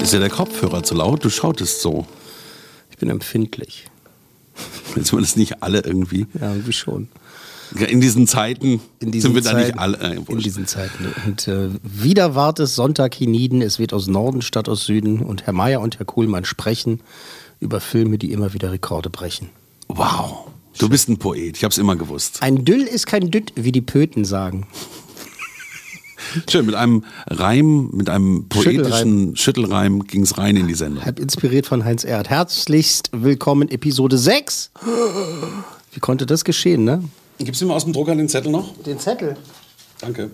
Ist ja der Kopfhörer zu laut? Du schautest so. Ich bin empfindlich. Jetzt wir das nicht alle irgendwie. Ja, irgendwie schon. In diesen Zeiten In diesen sind wir da Zeiten, nicht alle. Äh, in diesen Zeiten. Und äh, wieder ward es Sonntag hienieden. Es wird aus Norden statt aus Süden. Und Herr Meier und Herr Kuhlmann sprechen über Filme, die immer wieder Rekorde brechen. wow. Du bist ein Poet. Ich hab's immer gewusst. Ein Düll ist kein Dütt, wie die Pöten sagen. Schön, mit einem Reim, mit einem poetischen Schüttelreim ging's rein in die Sendung. Halb inspiriert von Heinz Erd. Herzlichst willkommen, Episode 6. Wie konnte das geschehen, ne? Gibst du mir aus dem Drucker den Zettel noch? Den Zettel. Danke.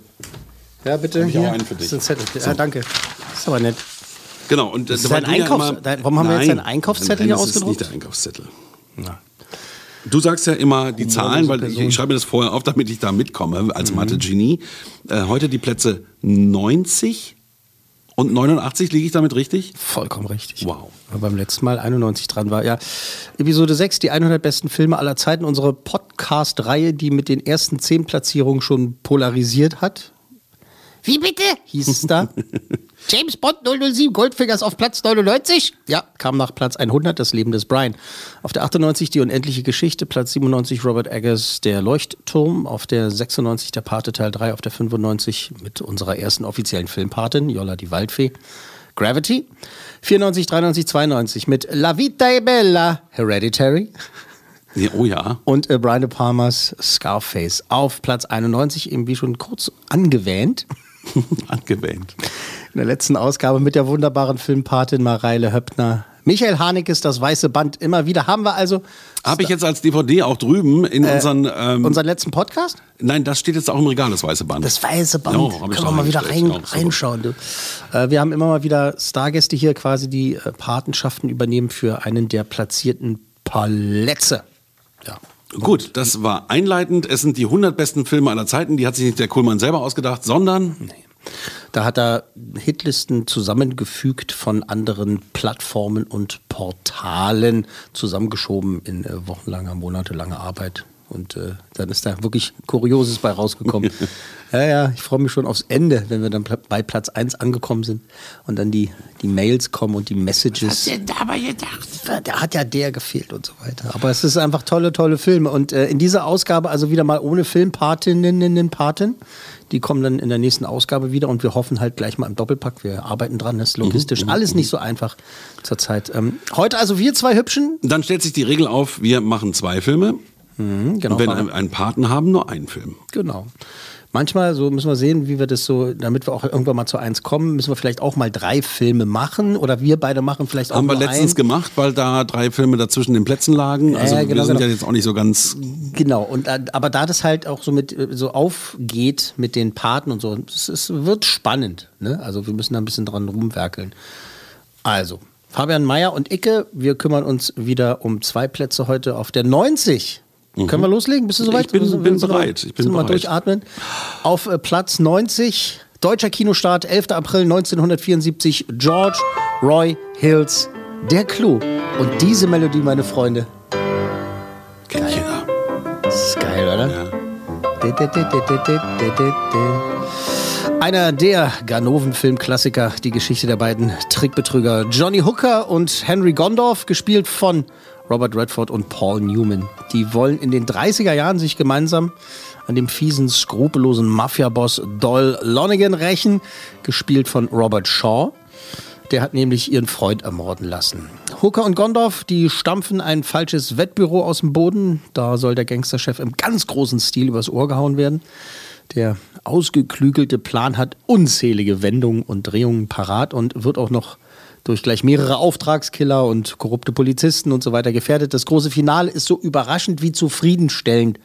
Ja, bitte. Hab ich auch Hier. einen für dich. Das ist ein Zettel. So. Ja, danke. Das ist aber nett. Genau. Und Das ist ein Einkaufs- warum haben wir jetzt einen Einkaufszettel hier das ist ausgedruckt? nicht der Einkaufszettel. Du sagst ja immer die Zahlen, weil ich, ich schreibe mir das vorher auf, damit ich da mitkomme als Mhm. Mathe-Genie. Äh, heute die Plätze 90 und 89, liege ich damit richtig? Vollkommen richtig. Wow. Weil beim letzten Mal 91 dran war. Ja, Episode 6, die 100 besten Filme aller Zeiten. Unsere Podcast-Reihe, die mit den ersten 10 Platzierungen schon polarisiert hat. Wie bitte? Hieß es da. James Bond 007, Goldfingers auf Platz 99. Ja, kam nach Platz 100, das Leben des Brian. Auf der 98 die unendliche Geschichte, Platz 97 Robert Eggers, der Leuchtturm. Auf der 96 der Pate Teil 3, auf der 95 mit unserer ersten offiziellen Filmpatin, Jolla die Waldfee. Gravity. 94, 93, 92 mit La Vita è Bella, Hereditary. Oh ja. Und äh, Brian De Palmas Scarface auf Platz 91, eben wie schon kurz angewähnt. Angewähnt. In der letzten Ausgabe mit der wunderbaren Filmpatin Mareile Höppner. Michael Hanekes, das weiße Band. Immer wieder haben wir also Habe ich jetzt als DVD auch drüben in unseren. Ähm, unseren letzten Podcast. nein, das steht jetzt auch im Regal, das weiße Band. Das weiße Band. Ja, Können wir mal wieder rein, reinschauen. Du. Äh, wir haben immer mal wieder Stargäste hier quasi, die äh, Patenschaften übernehmen für einen der platzierten Palätze. Ja. Gut, das war einleitend. Es sind die 100 besten Filme aller Zeiten. Die hat sich nicht der Kuhlmann selber ausgedacht, sondern Da hat er Hitlisten zusammengefügt von anderen Plattformen und Portalen, zusammengeschoben in äh, wochenlanger, monatelanger Arbeit. Und äh, dann ist da wirklich Kurioses bei rausgekommen. ja, ja, ich freue mich schon aufs Ende, wenn wir dann bei Platz 1 angekommen sind und dann die, die Mails kommen und die Messages. aber gedacht. Da hat ja der gefehlt und so weiter. Aber es ist einfach tolle, tolle Filme. Und äh, in dieser Ausgabe also wieder mal ohne Filmpatinnen, Paten. Die kommen dann in der nächsten Ausgabe wieder und wir hoffen halt gleich mal im Doppelpack. Wir arbeiten dran, das ist logistisch alles nicht so einfach zurzeit. Ähm, heute also wir zwei Hübschen. Dann stellt sich die Regel auf, wir machen zwei Filme. Genau, Und wenn wir einen Paten haben, nur einen Film. genau. Manchmal so müssen wir sehen, wie wir das so, damit wir auch irgendwann mal zu eins kommen, müssen wir vielleicht auch mal drei Filme machen oder wir beide machen vielleicht auch Haben wir letztens einen. gemacht, weil da drei Filme dazwischen den Plätzen lagen. Also wir genau, sind genau. ja jetzt auch nicht so ganz. Genau, und äh, aber da das halt auch so mit äh, so aufgeht mit den Paten und so, es, es wird spannend. Ne? Also wir müssen da ein bisschen dran rumwerkeln. Also, Fabian Meyer und Icke, wir kümmern uns wieder um zwei Plätze heute auf der 90. Können wir loslegen? Bist du soweit? Ich bin- bin bereit. Ich bin du mal bereit. durchatmen. Auf äh, Platz 90, deutscher Kinostart, 11. April 1974, George Roy Hills, Der Clou. Und diese Melodie, meine Freunde, Kennt jeder. das ist geil, oder? Ja. Einer der Ganoven-Filmklassiker, die Geschichte der beiden Trickbetrüger Johnny Hooker und Henry Gondorf, gespielt von Robert Redford und Paul Newman. Die wollen in den 30er Jahren sich gemeinsam an dem fiesen, skrupellosen Mafia-Boss Doyle Lonigan rächen, gespielt von Robert Shaw. Der hat nämlich ihren Freund ermorden lassen. Hooker und Gondorf, die stampfen ein falsches Wettbüro aus dem Boden. Da soll der Gangsterchef im ganz großen Stil übers Ohr gehauen werden. Der ausgeklügelte Plan hat unzählige Wendungen und Drehungen parat und wird auch noch durch gleich mehrere Auftragskiller und korrupte Polizisten und so weiter gefährdet. Das große Finale ist so überraschend wie zufriedenstellend,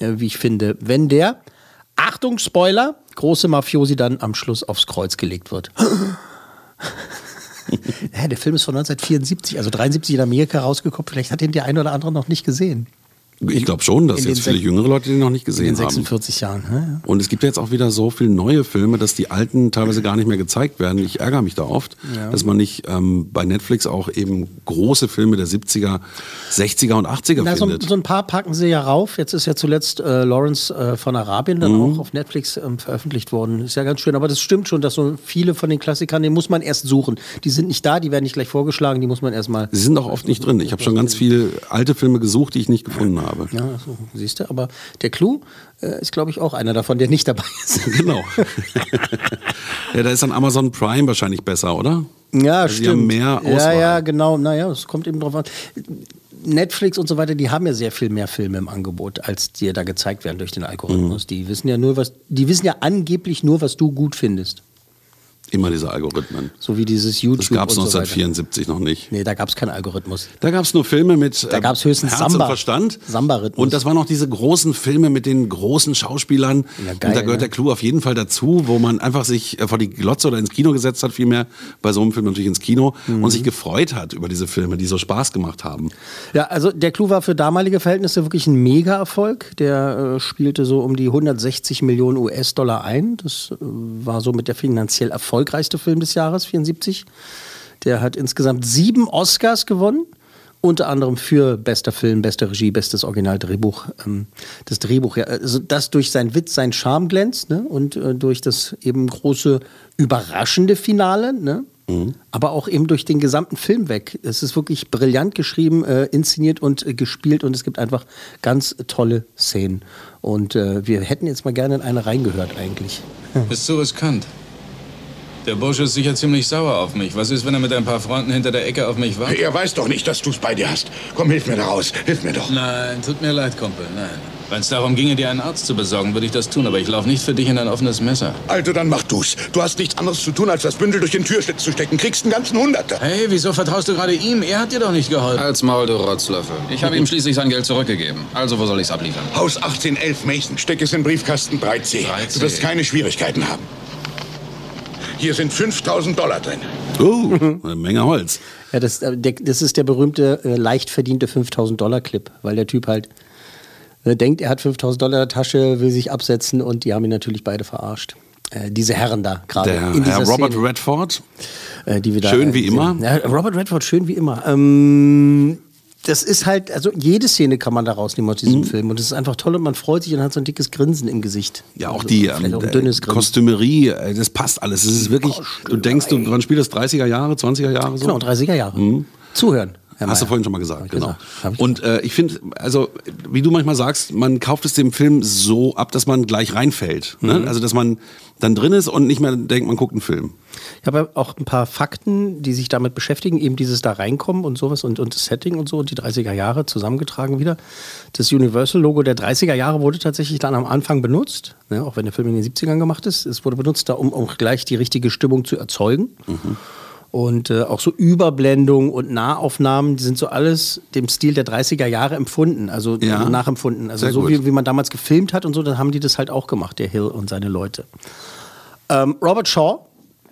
äh, wie ich finde, wenn der, Achtung, Spoiler, große Mafiosi dann am Schluss aufs Kreuz gelegt wird. ja, der Film ist von 1974, also 73 in Amerika rausgekommen. Vielleicht hat ihn der eine oder andere noch nicht gesehen. Ich glaube schon, dass In jetzt den viele jüngere Leute den noch nicht In gesehen den haben. 46 Jahren. ne? Ja. Und es gibt jetzt auch wieder so viele neue Filme, dass die alten teilweise gar nicht mehr gezeigt werden. Ich ärgere mich da oft, dass man nicht ähm, bei Netflix auch eben große Filme der 70er, 60er und 80er Na, so, findet. so ein paar packen sie ja rauf. Jetzt ist ja zuletzt äh, Lawrence äh, von Arabien dann Mhm. auch auf Netflix ähm, veröffentlicht worden. Ist ja ganz schön. Aber das stimmt schon, dass so viele von den Klassikern, die muss man erst suchen. Die sind nicht da, die werden nicht gleich vorgeschlagen, die muss man erst mal. Sie sind auch oft nicht drin. Ich habe schon ganz viele alte Filme gesucht, die ich nicht gefunden habe. Ja, so, siehst du. Aber der Clou äh, ist, glaube ich, auch einer davon, der nicht dabei ist. Genau. ja, da ist dann Amazon Prime wahrscheinlich besser, oder? Ja, Also stimmt. mehr ja, Auswahl. ja, genau. Naja, es kommt eben drauf an. Netflix und so weiter, die haben ja sehr viel mehr Filme im Angebot, als dir da gezeigt werden durch den Algorithmus. Mhm. Die wissen ja nur, was, die wissen ja angeblich nur, was du gut findest. Immer diese Algorithmen. So wie dieses YouTube. Das gab es und so weiter. 1974 noch nicht. Nee, da gab es keinen Algorithmus. Da gab es nur Filme mit Da äh, gab's höchstens Herz Samba. und Verstand. Samba-Rhythmus. Und das waren auch diese großen Filme mit den großen Schauspielern. Ja, und geil, da gehört ne? der Clou auf jeden Fall dazu, wo man einfach sich äh, vor die Glotze oder ins Kino gesetzt hat, vielmehr bei so einem Film natürlich ins Kino Mhm. und sich gefreut hat über diese Filme, die so Spaß gemacht haben. Ja, also der Clou war für damalige Verhältnisse wirklich ein Mega-Erfolg. Der äh, spielte so um die 160 Millionen US-Dollar ein. Das äh, war so mit der finanziell erfolgreichste Film des Jahres, 74. Der hat insgesamt sieben Oscars gewonnen. Unter anderem für bester Film, beste Regie, bestes Originaldrehbuch. Ähm, das Drehbuch, ja, also das durch seinen Witz, seinen Charme glänzt ne? und äh, durch das eben große, überraschende Finale. Ne? Aber auch eben durch den gesamten Film weg. Es ist wirklich brillant geschrieben, äh, inszeniert und äh, gespielt und es gibt einfach ganz tolle Szenen. Und äh, wir hätten jetzt mal gerne in eine reingehört eigentlich. Ist so riskant. Der Bursche ist sicher ziemlich sauer auf mich. Was ist, wenn er mit ein paar Freunden hinter der Ecke auf mich wartet? Er weiß doch nicht, dass du's bei dir hast. Komm, hilf mir da raus. Hilf mir doch. Nein, tut mir leid, Kumpel, nein. Wenn es darum ginge, dir einen Arzt zu besorgen, würde ich das tun, aber ich laufe nicht für dich in ein offenes Messer. Also, dann mach du's. Du hast nichts anderes zu tun, als das Bündel durch den Türschlitz zu stecken. Kriegst einen ganzen Hunderter. Hey, wieso vertraust du gerade ihm? Er hat dir doch nicht geholfen. Als Maul, du Rotzlöffel. Ich habe ihm schließlich sein Geld zurückgegeben. Also, wo soll ich's abliefern? Haus 1811 Mason. Steck es in Briefkasten 3C. 3C. Du wirst keine Schwierigkeiten haben. Hier sind 5000 Dollar drin. Oh, eine Menge Holz. Ja, das, äh, das ist der berühmte, äh, leicht verdiente 5000 Dollar Clip, weil der Typ halt äh, denkt, er hat 5000 Dollar in der Tasche, will sich absetzen und die haben ihn natürlich beide verarscht. Äh, diese Herren da gerade. Der in dieser Herr Robert Szene. Redford. Äh, die wir da, Schön äh, wie sehen. immer. Ja, Robert Redford, schön wie immer. Ähm, das ist halt, also jede Szene kann man da rausnehmen aus Mhm. diesem Film. Und es ist einfach toll und man freut sich und hat so ein dickes Grinsen im Gesicht. Ja, auch Also, die ähm, auch ein dünnes Grinsen. Kostümerie, äh, das passt alles. Es ist wirklich, du denkst, du, wann spielt das 30er Jahre, 20er Jahre so? Genau, 30er Jahre. Zuhören. Herr Hast du vorhin schon mal gesagt, genau. gesagt. Und äh, ich finde, also wie du manchmal sagst, man kauft es dem Film so ab, dass man gleich reinfällt. Mhm. Ne? Also dass man dann drin ist und nicht mehr denkt, man guckt einen Film. Ich habe auch ein paar Fakten, die sich damit beschäftigen, eben dieses da reinkommen und sowas und, und das Setting und so und die 30er Jahre zusammengetragen wieder. Das Universal-Logo der 30er Jahre wurde tatsächlich dann am Anfang benutzt, ne, auch wenn der Film in den 70ern gemacht ist. Es wurde benutzt, da, um auch gleich die richtige Stimmung zu erzeugen. Und äh, auch so Überblendungen und Nahaufnahmen, die sind so alles dem Stil der 30er Jahre empfunden, also Ja. nachempfunden. Also Sehr so wie, wie man damals gefilmt hat und so, dann haben die das halt auch gemacht, der Hill und seine Leute. Ähm, Robert Shaw,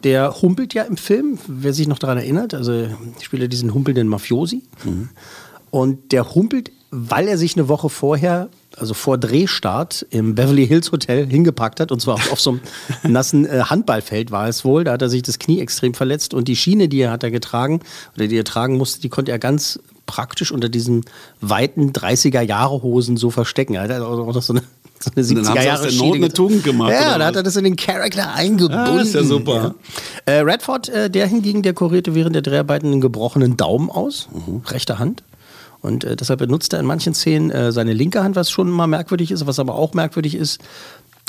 der humpelt ja im Film, wer sich noch daran erinnert. Also spielt er diesen humpelnden Mafiosi. Und der humpelt, weil er sich eine Woche vorher, also vor Drehstart, im Beverly Hills Hotel hingepackt hat. Und zwar auf, auf so einem nassen äh, Handballfeld war es wohl. Da hat er sich das Knie extrem verletzt. Und die Schiene, die er hat er getragen, oder die er tragen musste, die konnte er ganz praktisch unter diesen weiten 30er-Jahre-Hosen so verstecken. Er hat auch noch so eine so eine Und dann haben 70er sie aus Jahre der Schiene Not eine. Tugend gemacht, Ja, da hat er das in den Charakter eingebunden. Ah, ist ja super. Ja. Äh, Redford, äh, der hingegen, der kurierte während der Dreharbeiten einen gebrochenen Daumen aus, Mhm. rechte Hand. Und äh, deshalb benutzt er in manchen Szenen äh, seine linke Hand, was schon mal merkwürdig ist. Was aber auch merkwürdig ist,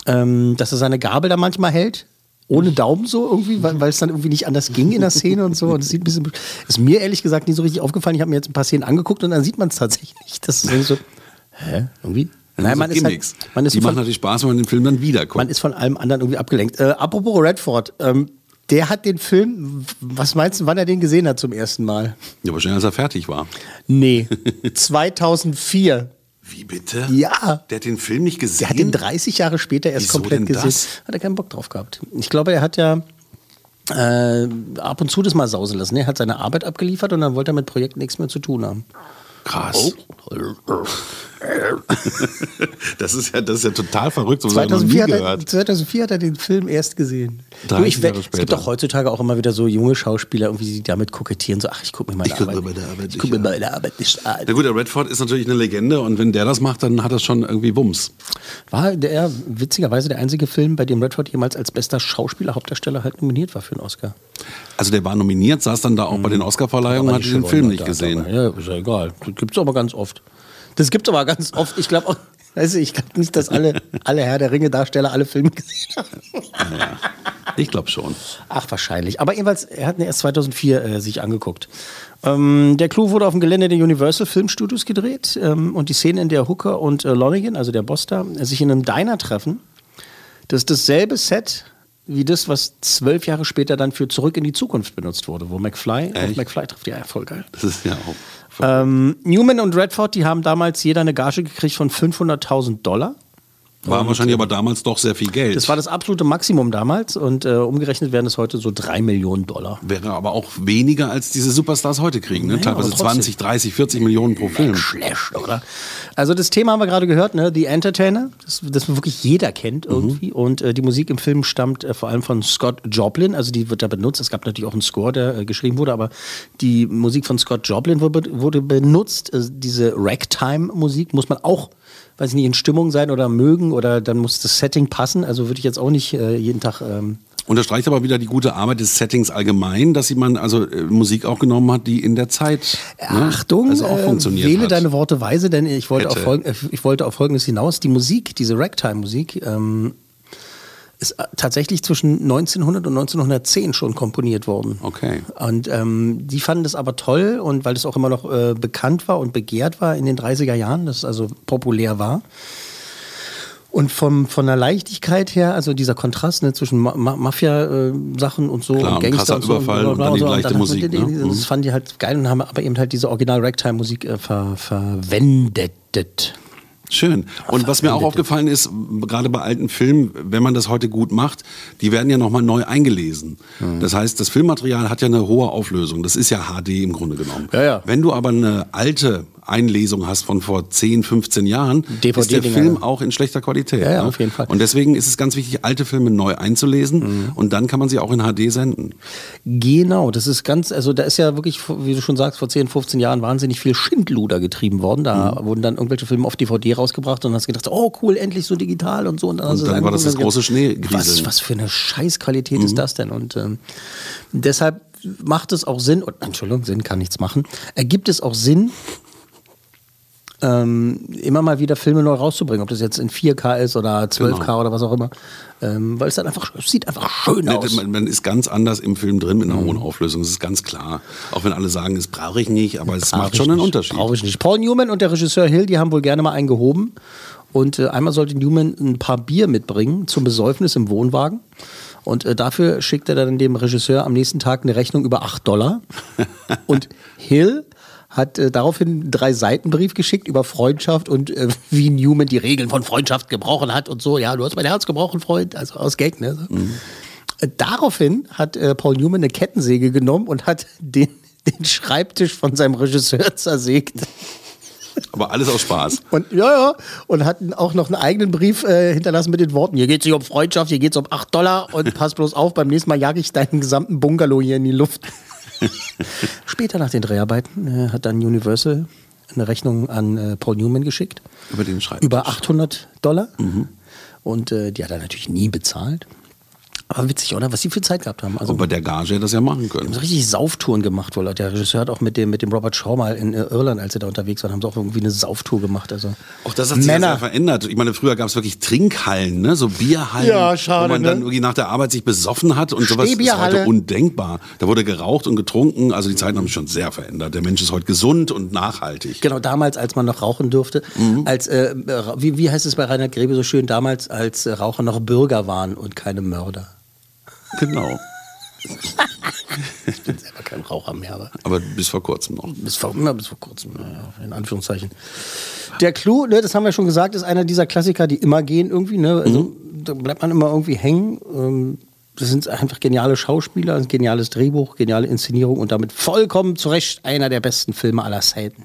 ähm, dass er seine Gabel da manchmal hält. Ohne Daumen so irgendwie, weil, es dann irgendwie nicht anders ging in der Szene und so. Und es sieht ein bisschen. Ist mir ehrlich gesagt nie so richtig aufgefallen. Ich habe mir jetzt ein paar Szenen angeguckt und dann sieht man es tatsächlich. Das ist irgendwie so. Hä? Irgendwie? Nein, sind man ist halt- man ist die von- machen natürlich Spaß, wenn man den Film dann wieder guckt. Man ist von allem anderen irgendwie abgelenkt. Äh, apropos Redford, ähm, der hat den Film, was meinst du, wann er den gesehen hat zum ersten Mal? ja, wahrscheinlich, als er fertig war. Nee, 2004. Wie bitte? Ja. Der hat den Film nicht gesehen? Der hat den 30 Jahre später erst Wieso komplett gesehen. das? Hat er keinen Bock drauf gehabt. Ich glaube, er hat ja äh, ab und zu das mal sausen lassen. Er hat seine Arbeit abgeliefert und dann wollte er mit Projekten nichts mehr zu tun haben. Krass. das, ist ja, das ist ja total verrückt. So habe ich noch nie 2004 hat, er, gehört. 2004 hat er den Film erst gesehen. 30 Du, ich, es gibt doch heutzutage auch immer wieder so junge Schauspieler, irgendwie, die damit kokettieren, so, ach, ich gucke mir meine Ich guck Arbeit, mir meine Arbeit ich nicht guck mir meine Arbeit nicht an. Na gut, der Redford ist natürlich eine Legende und wenn der das macht, dann hat das schon irgendwie Wumms. War der witzigerweise der einzige Film, bei dem Redford jemals als bester Schauspieler, Hauptdarsteller halt nominiert war für einen Oscar. Also der war nominiert, saß dann da auch bei den Oscarverleihungen und hatte den Film hat nicht gesehen. Ja, ist ja egal. Das gibt's aber ganz oft. Das gibt's aber ganz oft. Ich glaube auch, weißt du, ich glaube nicht, dass alle, alle Herr der Ringe-Darsteller alle Filme gesehen haben. Ich glaube schon. Ach, wahrscheinlich. Aber jedenfalls, er hat ihn erst 2004 äh, sich angeguckt. Ähm, der Clou wurde auf dem Gelände der Universal Film Studios gedreht ähm, und die Szene, in der Hooker und äh, Lonigan, also der Boss da, sich in einem Diner treffen, das ist dasselbe Set wie das, was zwölf Jahre später dann für Zurück in die Zukunft benutzt wurde, wo McFly Echt? McFly trifft. Ja, voll geil. Das ist ja auch. Ähm, Newman und Redford, die haben damals jeder eine Gage gekriegt von 500.000 Dollar. War wahrscheinlich aber damals doch sehr viel Geld. Das war das absolute Maximum damals und äh, umgerechnet werden es heute so drei Millionen Dollar. Wäre aber auch weniger als diese Superstars heute kriegen. Ne? Naja, Teilweise aber trotzdem. 20, 30, 40 Millionen pro Film. Schlecht, oder? Also das Thema haben wir gerade gehört, ne? The Entertainer, das, das wirklich jeder kennt irgendwie. Und äh, die Musik im Film stammt äh, vor allem von Scott Joplin, also die wird da benutzt. Es gab natürlich auch einen Score, der äh, geschrieben wurde, aber die Musik von Scott Joplin wurde, wurde benutzt. Äh, diese Ragtime-Musik muss man auch, weiß ich nicht, in Stimmung sein oder mögen oder dann muss das Setting passen. Also würde ich jetzt auch nicht äh, jeden Tag... Ähm, Unterstreicht aber wieder die gute Arbeit des Settings allgemein, dass man also äh, Musik auch genommen hat, die in der Zeit ne, Achtung, also auch äh, funktioniert wähle hat. deine Worte weise, denn ich wollte, auf, Hätte. äh, ich wollte auf Folgendes hinaus. Die Musik, diese Ragtime-Musik, ähm, ist äh, tatsächlich zwischen 1900 und 1910 schon komponiert worden. Okay. Und ähm, die fanden das aber toll und weil das auch immer noch äh, bekannt war und begehrt war in den 30er Jahren, das also populär war. Und vom, von der Leichtigkeit her, also dieser Kontrast ne, zwischen Ma Ma Mafia-Sachen und so Klar, und Gangster und so, Überfall und bla, dann die so. leichte hat man Musik, die- ne? Das Mhm. fanden die halt geil und haben aber eben halt diese Original-Ragtime-Musik äh, ver verwendet. Schön. Und was mir auch aufgefallen ist, gerade bei alten Filmen, wenn man das heute gut macht, die werden ja nochmal neu eingelesen. Mhm. Das heißt, das Filmmaterial hat ja eine hohe Auflösung. Das ist ja HD im Grunde genommen. Ja, ja. Wenn du aber eine alte Einlesung hast von vor 10, 15 Jahren, ist der Film auch in schlechter Qualität. Ja, ja, ne? auf jeden Fall. Und deswegen ist es ganz wichtig, alte Filme neu einzulesen Mhm. und dann kann man sie auch in HD senden. Genau, das ist ganz, also da ist ja wirklich, wie du schon sagst, vor 10, 15 Jahren wahnsinnig viel Schindluder getrieben worden. Da Mhm. wurden dann irgendwelche Filme auf DVD rausgebracht und hast gedacht, oh cool, endlich so digital und so. Und dann, du dann war das das und große Schneegrieseln. Was, was für eine Scheißqualität ist das denn? Und ähm, deshalb macht es auch Sinn, und, Entschuldigung, Sinn kann nichts machen, ergibt es auch Sinn, ähm, immer mal wieder Filme neu rauszubringen, ob das jetzt in 4K ist oder 12K Genau. oder was auch immer. Ähm, weil es dann einfach, es sieht einfach schön aus. Man, man ist ganz anders im Film drin mit einer Mhm. hohen Auflösung, das ist ganz klar. Auch wenn alle sagen, das brauche ich nicht, aber es macht schon einen nicht, Unterschied. Brauche ich nicht. Paul Newman und der Regisseur Hill, die haben wohl gerne mal einen gehoben. Und äh, einmal sollte Newman ein paar Bier mitbringen zum Besäufnis im Wohnwagen. Und äh, dafür schickt er dann dem Regisseur am nächsten Tag eine Rechnung über 8 Dollar. und Hill hat äh, daraufhin einen drei Seitenbrief geschickt über Freundschaft und äh, wie Newman die Regeln von Freundschaft gebrochen hat und so. Ja, du hast mein Herz gebrochen, Freund. Also aus Gag, ne? Äh, Daraufhin hat äh, Paul Newman eine Kettensäge genommen und hat den, den Schreibtisch von seinem Regisseur zersägt. Aber alles aus Spaß. Und ja, ja, und hat auch noch einen eigenen Brief äh, hinterlassen mit den Worten: Hier geht es nicht um Freundschaft, hier geht es um 8 Dollar und pass bloß auf, beim nächsten Mal jage ich deinen gesamten Bungalow hier in die Luft. Später nach den Dreharbeiten äh, hat dann Universal eine Rechnung an äh, Paul Newman geschickt. Über den Schreibtisch. Über 800 Dollar. Und äh, die hat er natürlich nie bezahlt. Aber witzig, oder? Was die für Zeit gehabt haben. Also Und bei der Gage hätte das ja machen können. haben so richtig Sauftouren gemacht wohl. Der Regisseur hat auch mit dem, mit dem Robert Shaw mal in äh, Irland, als sie da unterwegs waren, haben sie auch irgendwie eine Sauftour gemacht. Also Auch das hat sich ja Männer. sehr verändert. Ich meine, früher gab es wirklich Trinkhallen, ne? so Bierhallen, Ja, schade, wo man ne? dann irgendwie nach der Arbeit sich besoffen hat und sowas ist heute undenkbar. Da wurde geraucht und getrunken, also die Zeiten haben sich schon sehr verändert. Der Mensch ist heute gesund und nachhaltig. Genau, damals, als man noch rauchen durfte, als, äh, äh, wie, wie heißt es bei Reinhard Grebe so schön, damals, als äh, Raucher noch Bürger waren und keine Mörder. Genau. Ich bin selber kein Raucher mehr, aber Aber bis vor kurzem noch. bis vor, immer bis vor kurzem, naja, in Anführungszeichen. Der Clou, ne, das haben wir schon gesagt, ist einer dieser Klassiker, die immer gehen irgendwie. Ne? Also, Da bleibt man immer irgendwie hängen. Ähm, das sind einfach geniale Schauspieler, ein geniales Drehbuch, geniale Inszenierung und damit vollkommen zu Recht einer der besten Filme aller Zeiten.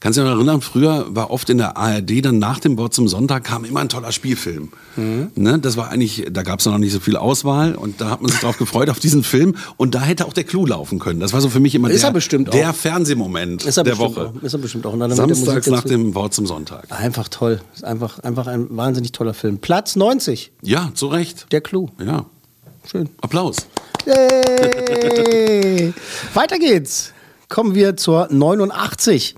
Kannst du dich noch erinnern, früher war oft in der ARD dann nach dem Wort zum Sonntag kam immer ein toller Spielfilm. Mhm. Ne, das war eigentlich, da gab es noch nicht so viel Auswahl und da hat man sich drauf gefreut auf diesen Film und da hätte auch der Clou laufen können. Das war so für mich immer Ist der, er bestimmt der. Fernsehmoment er der Woche. Auch, ist er bestimmt auch. Samstags nach dem Wort zum Sonntag. Einfach toll. Ist einfach, einfach ein wahnsinnig toller Film. Platz 90, Ja, zu Recht. der Clou. Ja. Schön. Applaus. Yay! Weiter geht's. Kommen wir zur 89.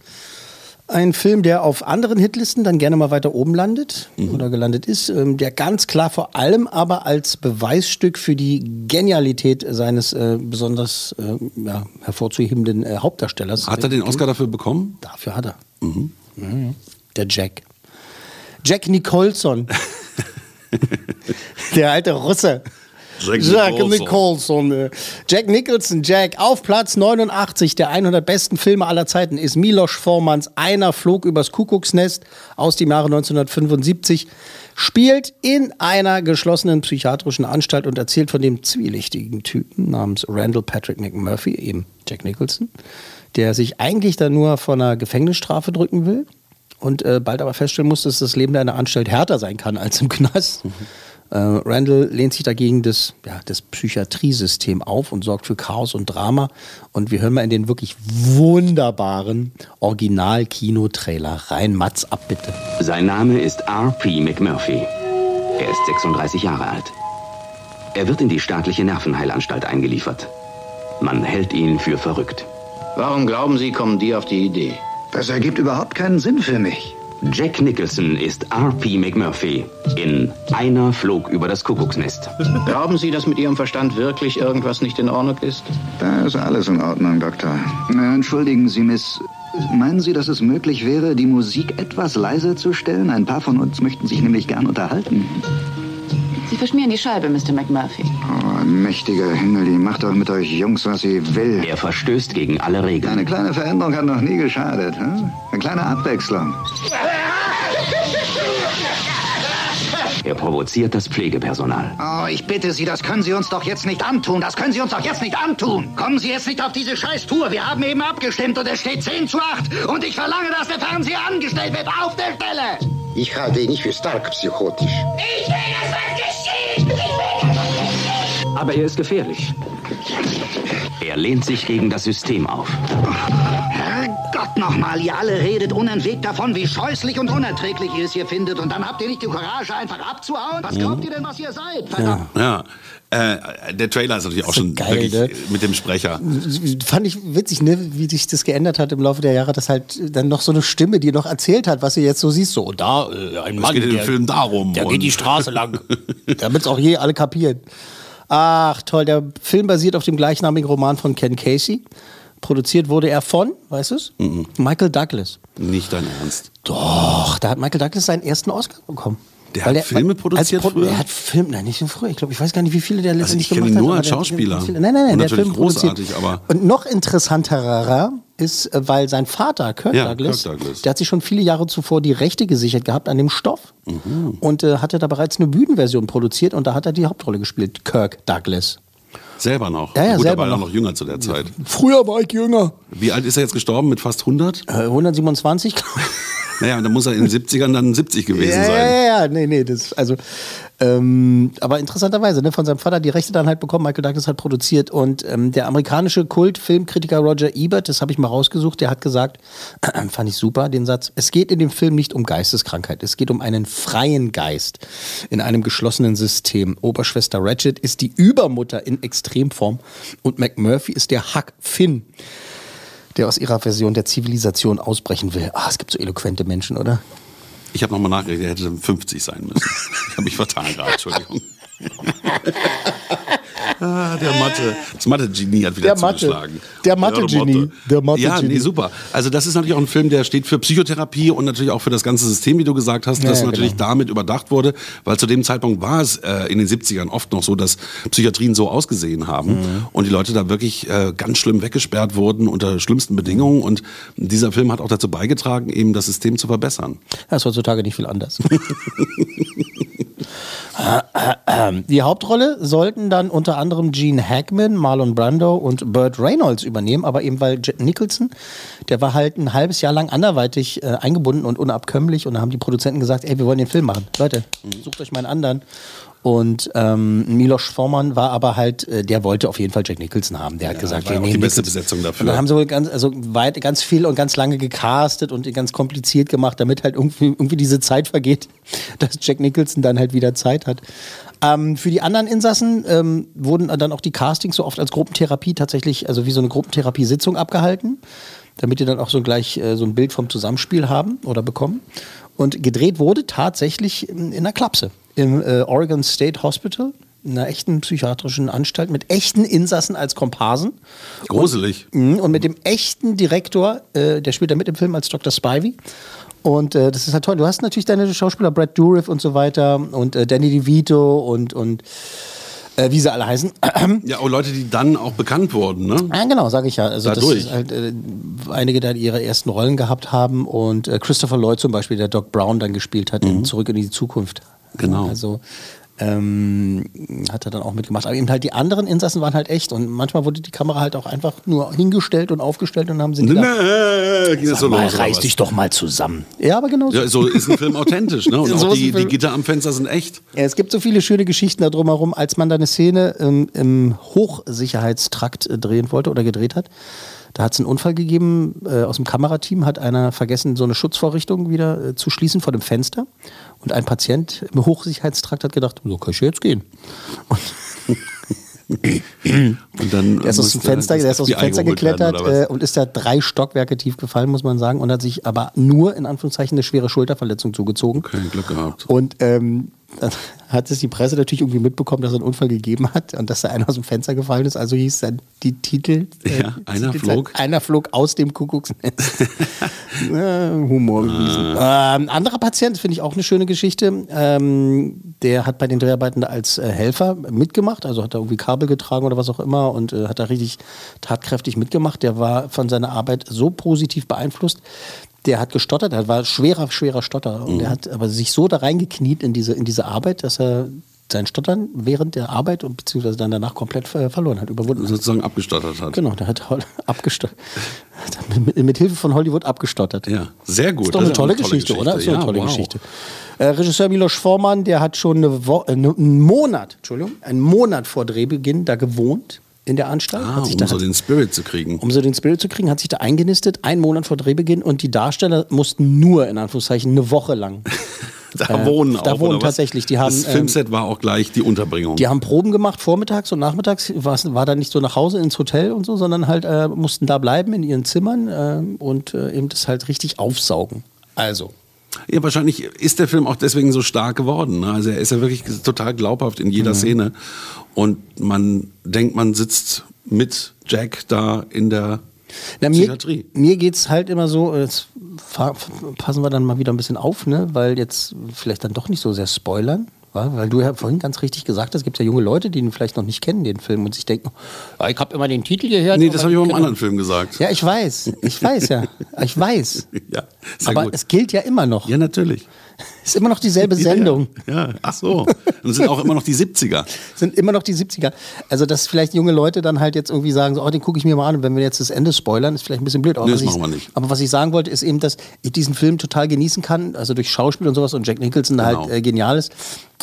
Ein Film, der auf anderen Hitlisten dann gerne mal weiter oben landet oder gelandet ist, ähm, der ganz klar vor allem aber als Beweisstück für die Genialität seines äh, besonders äh, ja, hervorzuhebenden äh, Hauptdarstellers. Hat er den Oscar dafür bekommen? Dafür hat er. Mhm. Der Jack. Jack Nicholson. der alte Russe. Jack Jack Nicholson. Nicholson. äh. Jack Nicholson, Jack, auf Platz 89 der 100 besten Filme aller Zeiten ist Milos Formans Einer flog übers Kuckucksnest aus dem Jahre 1975. Spielt in einer geschlossenen psychiatrischen Anstalt und erzählt von dem zwielichtigen Typen namens Randall Patrick McMurphy, eben Jack Nicholson, der sich eigentlich da nur von einer Gefängnisstrafe drücken will und äh, bald aber feststellen muss, dass das Leben in der Anstalt härter sein kann als im Knast. Äh, Randall lehnt sich dagegen das, ja, das Psychiatriesystem auf und sorgt für Chaos und Drama. Und wir hören mal in den wirklich wunderbaren Original-Kino-Trailer rein. Mats ab, bitte. Sein Name ist R.P. McMurphy. Er ist 36 Jahre alt. Er wird in die staatliche Nervenheilanstalt eingeliefert. Man hält ihn für verrückt. Warum glauben Sie, kommen die auf die Idee? Das ergibt überhaupt keinen Sinn für mich. Jack Nicholson ist R.P. McMurphy in Einer flog über das Kuckucksnest. Glauben Sie, dass mit Ihrem Verstand wirklich irgendwas nicht in Ordnung ist? Da ist alles in Ordnung, Doktor. Na, entschuldigen Sie, Miss. Meinen Sie, dass es möglich wäre, die Musik etwas leiser zu stellen? Ein paar von uns möchten sich nämlich gern unterhalten. Sie verschmieren die Scheibe, Mr. McMurphy. Oh, mächtiger Himmel, die macht doch mit euch Jungs, was sie will. Er verstößt gegen alle Regeln. Eine kleine Veränderung hat noch nie geschadet. Hm? Eine kleine Abwechslung. Er provoziert das Pflegepersonal. Oh, ich bitte Sie, das können Sie uns doch jetzt nicht antun. Das können Sie uns doch jetzt nicht antun. Kommen Sie jetzt nicht auf diese Scheiß-Tour. Wir haben eben abgestimmt und es steht 10 zu 8. Und ich verlange, dass der Fernseher angestellt wird. Auf der Stelle! Ich halte ihn nicht für stark psychotisch. Ich will, dass was geschieht! Ich will, dass was geschieht! Aber er ist gefährlich. Er lehnt sich gegen das System auf. Herrgott nochmal, ihr alle redet unentwegt davon, wie scheußlich und unerträglich ihr es hier findet. Und dann habt ihr nicht die Courage, einfach abzuhauen? Was glaubt ihr denn, was ihr seid? Verdammt. Ja. Äh, der Trailer ist natürlich auch schon geil, wirklich ne? mit dem Sprecher. Fand ich witzig, ne, wie sich das geändert hat im Laufe der Jahre, dass halt dann noch so eine Stimme, die noch erzählt hat, was du jetzt so siehst. So, da, äh, ein Mann, geht in dem Film darum. der geht die Straße lang. Damit es auch je alle kapieren. Ach, toll. Der Film basiert auf dem gleichnamigen Roman von Ken Casey. Produziert wurde er von, weißt du es? Michael Douglas. Nicht dein Ernst. Doch, da hat Michael Douglas seinen ersten Oscar bekommen. Der hat Filme produziert als Pro- früher? Er hat Filme, nein, nicht so früher. Ich glaube, ich weiß gar nicht, wie viele der letztendlich ich kenne gemacht nur hat. als aber der hat Schauspieler. viele- Nein, nein, nein, Und der natürlich Film produziert. großartig, aber- Und noch interessanterer ist, äh, weil sein Vater, Kirk, Ja, Douglas, Kirk Douglas. der hat sich schon viele Jahre zuvor die Rechte gesichert gehabt an dem Stoff Mhm. und äh, hatte da bereits eine Bühnenversion produziert und da hat er die Hauptrolle gespielt, Kirk Douglas. Selber noch. Ja, ja, Gut, selber war noch. noch jünger zu der Zeit. Früher war ich jünger. Wie alt ist er jetzt gestorben? Mit fast 100? Äh, 127, glaub ich. Naja, dann muss er in den 70ern dann 70 gewesen ja, sein. Ja, ja, nee, nee, das, also, ähm, aber interessanterweise, ne, von seinem Vater die Rechte dann halt bekommen, Michael Douglas hat produziert und ähm, der amerikanische Kultfilmkritiker Roger Ebert, das habe ich mal rausgesucht, der hat gesagt, fand ich super, den Satz, es geht in dem Film nicht um Geisteskrankheit, es geht um einen freien Geist in einem geschlossenen System. Oberschwester Ratchet ist die Übermutter in Extremform und McMurphy ist der Huck Finn der aus ihrer Version der Zivilisation ausbrechen will. Ah, es gibt so eloquente Menschen, oder? Ich habe nochmal nachgerechnet, er hätte 50 sein müssen. Ich habe mich vertan gerade, Entschuldigung. Ah, der Mathe, das Mathe-Genie hat wieder Der Mathe- zugeschlagen. der Mathe-Genie, Mathe. der Mathe-Genie. Ja, nee, super. Also das ist natürlich auch ein Film, der steht für Psychotherapie und natürlich auch für das ganze System, wie du gesagt hast, Ja, das ja, natürlich genau. damit überdacht wurde, weil zu dem Zeitpunkt war es äh, in den 70ern oft noch so, dass Psychiatrien so ausgesehen haben Mhm. und die Leute da wirklich äh, ganz schlimm weggesperrt wurden unter schlimmsten Bedingungen und dieser Film hat auch dazu beigetragen, eben das System zu verbessern. Das ist heutzutage nicht viel anders. Die Hauptrolle sollten dann unter anderem Gene Hackman, Marlon Brando und Burt Reynolds übernehmen, aber eben weil Jack Nicholson, der war halt ein halbes Jahr lang anderweitig äh, eingebunden und unabkömmlich und da haben die Produzenten gesagt, ey, wir wollen den Film machen. Leute, sucht euch mal einen anderen. Und ähm, Milos Forman war aber halt, äh, der wollte auf jeden Fall Jack Nicholson haben. Der hat gesagt, war ja wir auch die nehmen beste. Besetzung dafür. Und dann haben sie wohl ganz, also weit, ganz viel und ganz lange gecastet und ganz kompliziert gemacht, damit halt irgendwie, irgendwie diese Zeit vergeht, dass Jack Nicholson dann halt wieder Zeit hat. Ähm, für die anderen Insassen ähm, wurden dann auch die Castings so oft als Gruppentherapie tatsächlich, also wie so eine Gruppentherapiesitzung abgehalten, damit die dann auch so gleich äh, so ein Bild vom Zusammenspiel haben oder bekommen. Und gedreht wurde tatsächlich in, in einer Klapse im äh, Oregon State Hospital, in einer echten psychiatrischen Anstalt mit echten Insassen als Komparsen. Gruselig. Mhm, Und mit dem echten Direktor, äh, der spielt da mit im Film als Dr. Spivey. Und äh, das ist halt toll. Du hast natürlich deine Schauspieler Brad Dourif und so weiter und äh, Danny DeVito und, und äh, wie sie alle heißen. Ja, auch Leute, die dann auch bekannt wurden, ne? Ja, genau, sage ich ja. Also Dadurch. halt, äh, einige da ihre ersten Rollen gehabt haben und äh, Christopher Lloyd zum Beispiel, der Doc Brown dann gespielt hat in Zurück in die Zukunft. Genau. Also ähm, hat er dann auch mitgemacht. Aber eben halt die anderen Insassen waren halt echt und manchmal wurde die Kamera halt auch einfach nur hingestellt und aufgestellt und dann haben sie gedacht, Nee, ging das so mal, los, reiß dich doch mal zusammen. Ja, aber genau so. Ja, so ist ein Film authentisch, ne? Und So auch die, die Gitter am Fenster sind echt. Ja, es gibt so viele schöne Geschichten da drumherum, als man da eine Szene ähm, im Hochsicherheitstrakt äh, drehen wollte oder gedreht hat. Da hat es einen Unfall gegeben äh, aus dem Kamerateam, hat einer vergessen, so eine Schutzvorrichtung wieder äh, zu schließen vor dem Fenster. Und ein Patient im Hochsicherheitstrakt hat gedacht, so kann ich ja jetzt gehen. Und dann Der ist aus dem Fenster, der ist aus dem Fenster werden, geklettert was? äh, und ist da drei Stockwerke tief gefallen, muss man sagen, und hat sich aber nur in Anführungszeichen eine schwere Schulterverletzung zugezogen. Kein Glück gehabt. Und ähm, dann hat es die Presse natürlich irgendwie mitbekommen, dass es einen Unfall gegeben hat und dass da einer aus dem Fenster gefallen ist. Also hieß dann die Titel. äh, Ja, einer Titelzeit, flog. Einer flog aus dem Kuckucksnest. äh, Humor gewesen. Ähm, anderer Patient, finde ich auch eine schöne Geschichte. Ähm, der hat bei den Dreharbeiten als äh, Helfer mitgemacht, also hat da irgendwie Kabel getragen oder was auch immer und äh, hat da richtig tatkräftig mitgemacht. Der war von seiner Arbeit so positiv beeinflusst, der hat gestottert, er war schwerer, schwerer Stotter. Und Mhm. der hat aber sich so da reingekniet in diese, in diese Arbeit, dass er sein Stottern während der Arbeit und beziehungsweise dann danach komplett verloren hat, überwunden hat. Sozusagen abgestottert hat. Genau, der hat abgestottert. mit, mit Hilfe von Hollywood abgestottert. Ja, sehr gut. Ist doch eine ist tolle, eine Geschichte, oder? Ist doch eine Ja, tolle wow. Geschichte. Äh, Regisseur Milos Forman, der hat schon eine Wo äh, ne- einen Monat, Entschuldigung, einen Monat vor Drehbeginn da gewohnt in der Anstalt. Ah, hat sich um da so den Spirit zu kriegen. um so den Spirit zu kriegen, hat sich da eingenistet, einen Monat vor Drehbeginn und die Darsteller mussten nur, in Anführungszeichen, eine Woche lang. Da äh, wohnen auch, Da wohnen tatsächlich. Die haben, das ähm, Filmset war auch gleich die Unterbringung. Die haben Proben gemacht, vormittags und nachmittags. War dann nicht so nach Hause ins Hotel und so, sondern halt äh, mussten da bleiben in ihren Zimmern äh, und äh, eben das halt richtig aufsaugen. Also. Ja, wahrscheinlich ist der Film auch deswegen so stark geworden. Ne? Also er ist ja wirklich total glaubhaft in jeder Mhm. Szene. Und man denkt, man sitzt mit Jack da in der Na, mir, Psychiatrie. mir geht es halt immer so, jetzt passen wir dann mal wieder ein bisschen auf, ne? weil jetzt vielleicht dann doch nicht so sehr spoilern, weil du ja vorhin ganz richtig gesagt hast, es gibt ja junge Leute, die ihn vielleicht noch nicht kennen, den Film, und sich denken, oh, ich habe immer den Titel gehört. Nee, das habe ich beim genau. anderen Film gesagt. Ja, ich weiß. Ich weiß ja. Ich weiß. Ja, Aber gut. es gilt ja immer noch. Ja, natürlich. Ist immer noch dieselbe Sendung. Ja, ja. ach so. Und es sind auch immer noch die 70er. Sind immer noch die 70er. Also, dass vielleicht junge Leute dann halt jetzt irgendwie sagen, so, oh, den gucke ich mir mal an. Und wenn wir jetzt das Ende spoilern, ist vielleicht ein bisschen blöd. Aber Nee, das machen wir nicht. Aber was ich sagen wollte, ist eben, dass ich diesen Film total genießen kann. Also durch Schauspiel und sowas und Jack Nicholson Genau. halt äh, genial ist.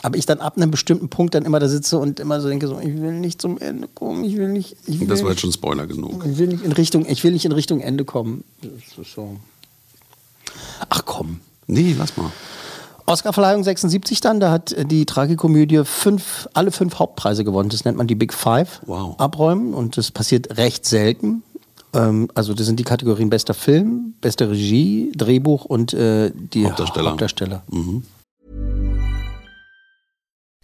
Aber ich dann ab einem bestimmten Punkt dann immer da sitze und immer so denke, so, ich will nicht zum Ende kommen. Ich will nicht. Ich will, Das war jetzt schon Spoiler genug. ich will nicht in Richtung, ich will nicht in Richtung Ende kommen. Das ist so. Ach komm. Nee, lass mal. Oscarverleihung 76 dann, da hat äh, die Tragikomödie fünf, alle fünf Hauptpreise gewonnen. Das nennt man die Big Five Wow. abräumen und das passiert recht selten. Ähm, also das sind die Kategorien bester Film, beste Regie, Drehbuch und äh, die Hauptdarsteller. Hauptdarsteller. Mhm.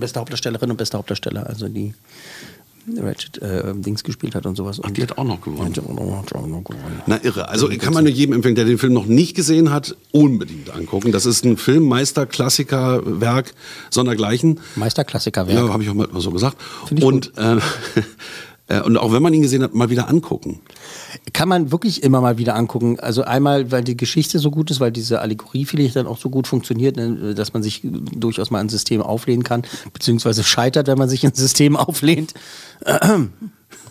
Beste Hauptdarstellerin und bester Hauptdarsteller, also die Ratchet äh, Dings gespielt hat und sowas. Ach, die hat auch noch gewonnen. Die hat auch noch, gewonnen. Na irre. Also kann man nur jedem empfehlen, der den Film noch nicht gesehen hat, unbedingt angucken. Das ist ein Filmmeister, Klassiker, Werk, sondergleichen. Meisterklassikerwerk. Ja, habe ich auch mal so gesagt. Und, äh, und auch wenn man ihn gesehen hat, mal wieder angucken. Kann man wirklich immer mal wieder angucken. Also einmal, weil die Geschichte so gut ist, weil diese Allegorie vielleicht dann auch so gut funktioniert, ne, dass man sich durchaus mal ein System auflehnen kann, beziehungsweise scheitert, wenn man sich ein System auflehnt.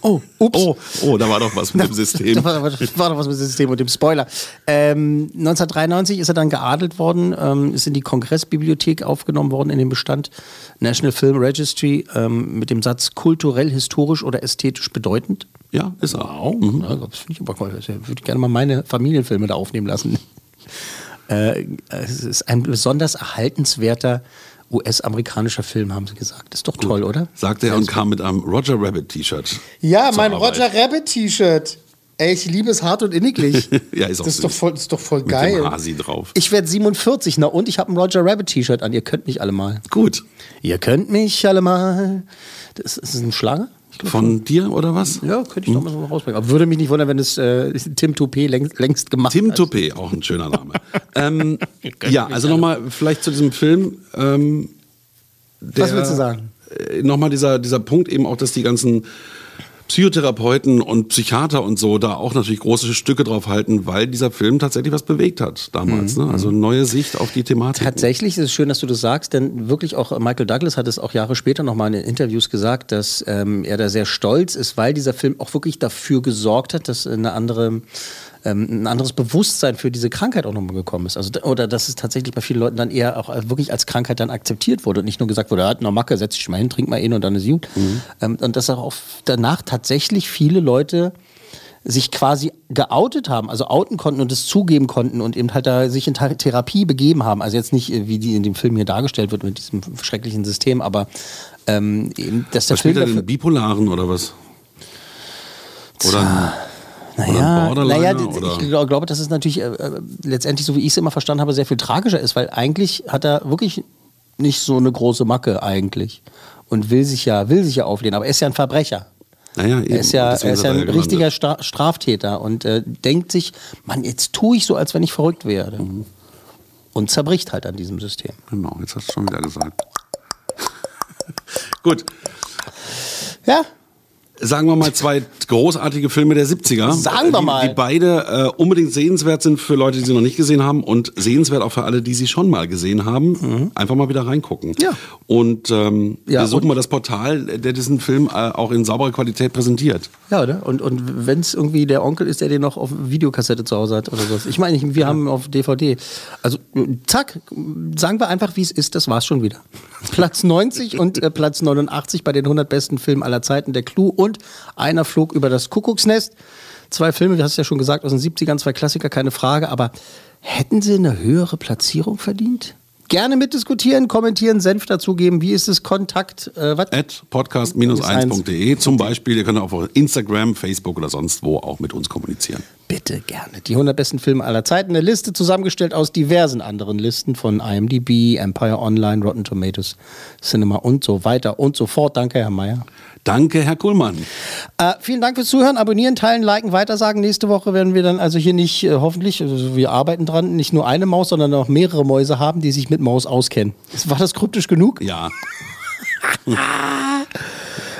Oh, ups. Oh, oh, da war doch was mit dem System. Da war, war doch was mit dem System und dem Spoiler. Ähm, 1993 ist er dann geadelt worden, ähm, ist in die Kongressbibliothek aufgenommen worden, in den Bestand National Film Registry ähm, mit dem Satz kulturell, historisch oder ästhetisch bedeutend. Ja, ist er. Wow, ja, das finde ich aber cool. Ich würde gerne mal meine Familienfilme da aufnehmen lassen. Äh, es ist ein besonders erhaltenswerter US-amerikanischer Film, haben sie gesagt. Ist doch toll, oder? Sagte er und kam mit einem Roger Rabbit T-Shirt. Ja, mein Arbeit. Roger Rabbit T-Shirt. Ey, ich liebe es hart und inniglich. Ja, ist auch das ist doch voll, das ist doch voll Mit geil. dem Hasi drauf. Ich werde 47, na und ich habe ein Roger Rabbit T-Shirt an. Ihr könnt mich alle mal. Gut. Ihr könnt mich alle mal. Das ist ein Schlager? Von dir oder was? Ja, könnte ich doch mal so rausbringen. Aber würde mich nicht wundern, wenn es äh, Tim Toupé längst, längst gemacht Tim hat. Toupé, auch ein schöner Name. ähm, ja, also nochmal vielleicht zu diesem Film. Ähm, der, Was willst du sagen? Äh, nochmal dieser, dieser Punkt eben auch, dass die ganzen Psychotherapeuten und Psychiater und so da auch natürlich große Stücke drauf halten, weil dieser Film tatsächlich was bewegt hat damals. Mhm. Ne? Also neue Sicht auf die Thematik. Tatsächlich ist es schön, dass du das sagst, denn wirklich auch Michael Douglas hat es auch Jahre später nochmal in Interviews gesagt, dass ähm, er da sehr stolz ist, weil dieser Film auch wirklich dafür gesorgt hat, dass eine andere ähm, ein anderes Bewusstsein für diese Krankheit auch nochmal gekommen ist. Also, oder dass es tatsächlich bei vielen Leuten dann eher auch wirklich als Krankheit dann akzeptiert wurde und nicht nur gesagt wurde, er hat eine Macke, setz dich mal hin, trink mal ihn und dann ist gut. Ähm, und dass auch danach tatsächlich viele Leute sich quasi geoutet haben, also outen konnten und es zugeben konnten und eben halt da sich in Ther- Therapie begeben haben. Also jetzt nicht, äh, wie die in dem Film hier dargestellt wird mit diesem schrecklichen System, aber ähm, eben, dass der was spielt Film er dafür, denn? Bipolaren oder was? Oder Naja, naja, ich glaub- glaube, dass es natürlich äh, äh, letztendlich, so wie ich es immer verstanden habe, sehr viel tragischer ist, weil eigentlich hat er wirklich nicht so eine große Macke eigentlich und will sich ja, will sich ja auflehnen, aber er ist ja ein Verbrecher. Naja, eben. Er ist ja, er ist ja ein richtiger Stra Straftäter und äh, denkt sich, Mann, jetzt tue ich so, als wenn ich verrückt werde. Und zerbricht halt an diesem System. Genau, jetzt hast du schon wieder gesagt. Gut. Ja. Sagen wir mal zwei großartige Filme der 70er. Sagen wir die, mal. Die beide äh, unbedingt sehenswert sind für Leute, die sie noch nicht gesehen haben und sehenswert auch für alle, die sie schon mal gesehen haben. Einfach mal wieder reingucken. Mhm. Ja. Und ähm, Ja, wir suchen und- mal das Portal, der diesen Film äh, auch in sauberer Qualität präsentiert. Ja, oder? Und, und wenn es irgendwie der Onkel ist, der den noch auf Videokassette zu Hause hat oder so. Ich meine, wir haben auf DVD. Also, zack, sagen wir einfach, wie es ist, das war's schon wieder. Platz 90 und äh, Platz 89 bei den 100 besten Filmen aller Zeiten, der Clou und einer flog über das Kuckucksnest. Zwei Filme, du hast es ja schon gesagt, aus den 70ern, zwei Klassiker, keine Frage, aber hätten sie eine höhere Platzierung verdient? Gerne mitdiskutieren, kommentieren, Senf dazugeben. Wie ist es? Kontakt, äh, was? At podcast-1.de zum Beispiel. Ihr könnt auch auf Instagram, Facebook oder sonst wo auch mit uns kommunizieren. Bitte gerne. Die 100 besten Filme aller Zeiten. Eine Liste zusammengestellt aus diversen anderen Listen von IMDb, Empire Online, Rotten Tomatoes, Cinema und so weiter und so fort. Danke, Herr Mayer. Danke, Herr Kuhlmann. Äh, vielen Dank fürs Zuhören. Abonnieren, teilen, liken, weitersagen. Nächste Woche werden wir dann also hier nicht, äh, hoffentlich, also wir arbeiten dran, nicht nur eine Maus, sondern auch mehrere Mäuse haben, die sich mit Maus auskennen. War das kryptisch genug? Ja.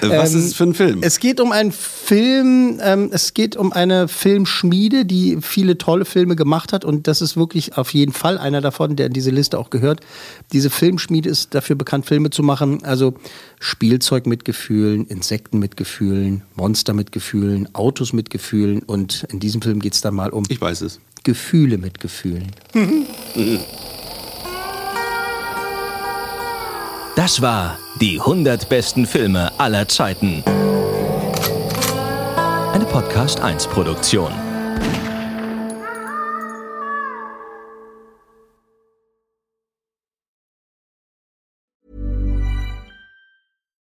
Was ist es für ein Film? Es geht um einen Film, ähm, es geht um eine Filmschmiede, die viele tolle Filme gemacht hat und das ist wirklich auf jeden Fall einer davon, der in diese Liste auch gehört. Diese Filmschmiede ist dafür bekannt, Filme zu machen, also Spielzeug mit Gefühlen, Insekten mit Gefühlen, Monster mit Gefühlen, Autos mit Gefühlen und in diesem Film geht es dann mal um ich weiß es. Gefühle mit Gefühlen. Das war die 100 besten Filme aller Zeiten. Eine Podcast 1 Produktion.